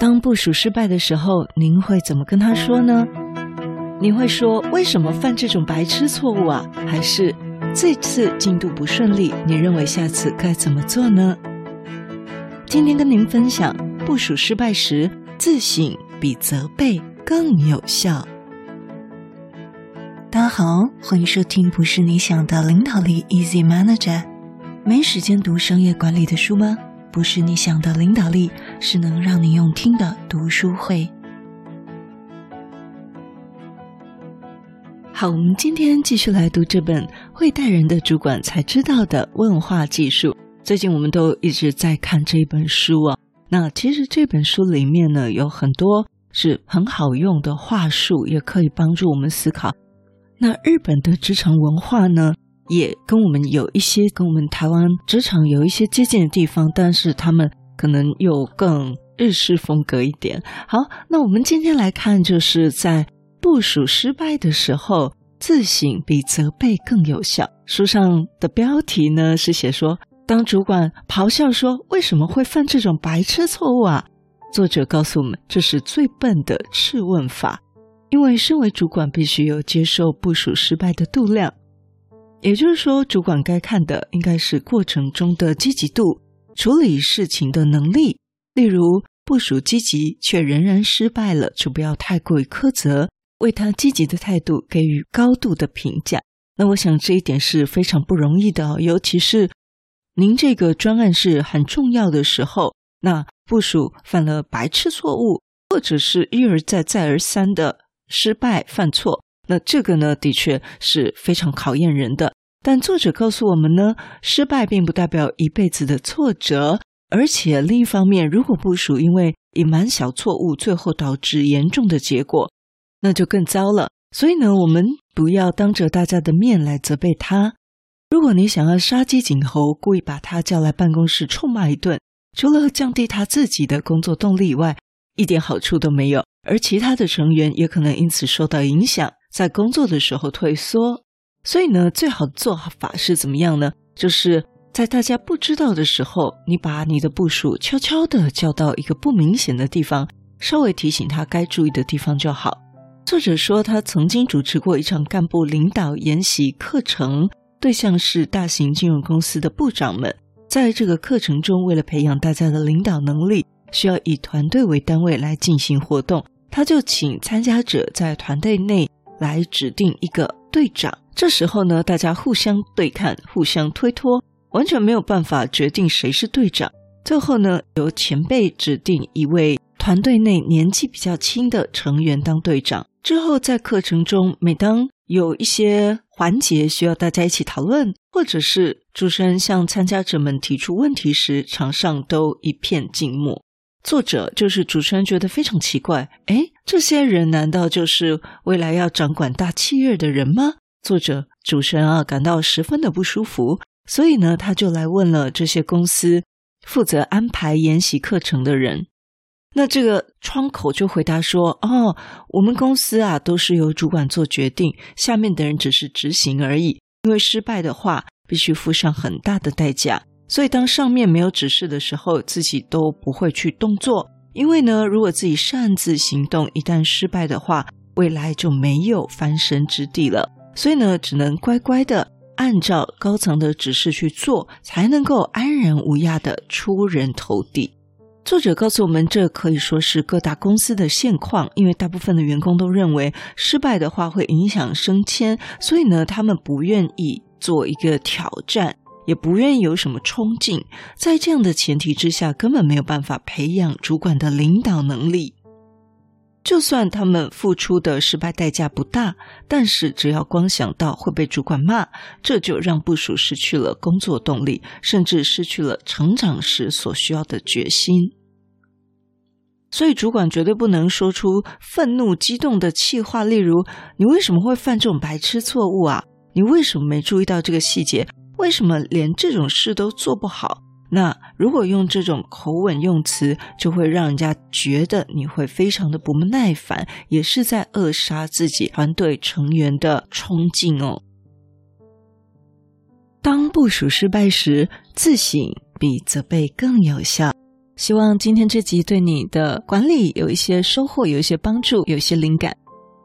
当部署失败的时候，您会怎么跟他说呢？你会说为什么犯这种白痴错误啊？还是这次进度不顺利，你认为下次该怎么做呢？今天跟您分享，部署失败时，自省比责备更有效。大家好，欢迎收听《不是你想的领导力》，Easy Manager。没时间读商业管理的书吗？不是你想的领导力，是能让你用听的读书会。好，我们今天继续来读这本《会带人的主管才知道的问话技术》。最近我们都一直在看这本书啊。那其实这本书里面呢，有很多是很好用的话术，也可以帮助我们思考。那日本的职场文化呢，也跟我们有一些跟我们台湾职场有一些接近的地方，但是他们可能又更日式风格一点。好，那我们今天来看，就是在部署失败的时候，自省比责备更有效。书上的标题呢是写说，当主管咆哮说为什么会犯这种白痴错误啊？作者告诉我们，这是最笨的质问法，因为身为主管必须有接受部署失败的度量。也就是说，主管该看的应该是过程中的积极度、处理事情的能力。例如，部署积极却仍然失败了，就不要太过于苛责，为他积极的态度给予高度的评价。那我想这一点是非常不容易的，尤其是您这个专案是很重要的时候，那部署犯了白痴错误，或者是一而再、再而三的失败犯错。那这个呢，的确是非常考验人的。但作者告诉我们呢，失败并不代表一辈子的挫折，而且另一方面，如果部属因为隐瞒小错误，最后导致严重的结果，那就更糟了。所以呢，我们不要当着大家的面来责备他。如果你想要杀鸡儆猴，故意把他叫来办公室臭骂一顿，除了降低他自己的工作动力以外，一点好处都没有，而其他的成员也可能因此受到影响。在工作的时候退缩，所以呢，最好的做法是怎么样呢？就是在大家不知道的时候，你把你的部属悄悄地叫到一个不明显的地方，稍微提醒他该注意的地方就好。作者说，他曾经主持过一场干部领导研习课程，对象是大型金融公司的部长们。在这个课程中，为了培养大家的领导能力，需要以团队为单位来进行活动，他就请参加者在团队内。来指定一个队长，这时候呢，大家互相对看，互相推脱，完全没有办法决定谁是队长。最后呢，由前辈指定一位团队内年纪比较轻的成员当队长。之后在课程中，每当有一些环节需要大家一起讨论，或者是主持人向参加者们提出问题时，场上都一片静默。作者就是主持人，觉得非常奇怪。诶，这些人难道就是未来要掌管大企业的人吗？作者主持人啊，感到十分的不舒服，所以呢，他就来问了这些公司负责安排研习课程的人。那这个窗口就回答说：“哦，我们公司啊，都是由主管做决定，下面的人只是执行而已。因为失败的话，必须付上很大的代价。”所以，当上面没有指示的时候，自己都不会去动作。因为呢，如果自己擅自行动，一旦失败的话，未来就没有翻身之地了。所以呢，只能乖乖的按照高层的指示去做，才能够安然无恙的出人头地。作者告诉我们，这可以说是各大公司的现况，因为大部分的员工都认为失败的话会影响升迁，所以呢，他们不愿意做一个挑战。也不愿意有什么冲劲，在这样的前提之下，根本没有办法培养主管的领导能力。就算他们付出的失败代价不大，但是只要光想到会被主管骂，这就让部属失去了工作动力，甚至失去了成长时所需要的决心。所以，主管绝对不能说出愤怒、激动的气话，例如：“你为什么会犯这种白痴错误啊？你为什么没注意到这个细节？”为什么连这种事都做不好？那如果用这种口吻用词，就会让人家觉得你会非常的不耐烦，也是在扼杀自己团队成员的冲劲哦。当部署失败时，自省比责备更有效。希望今天这集对你的管理有一些收获，有一些帮助，有一些灵感。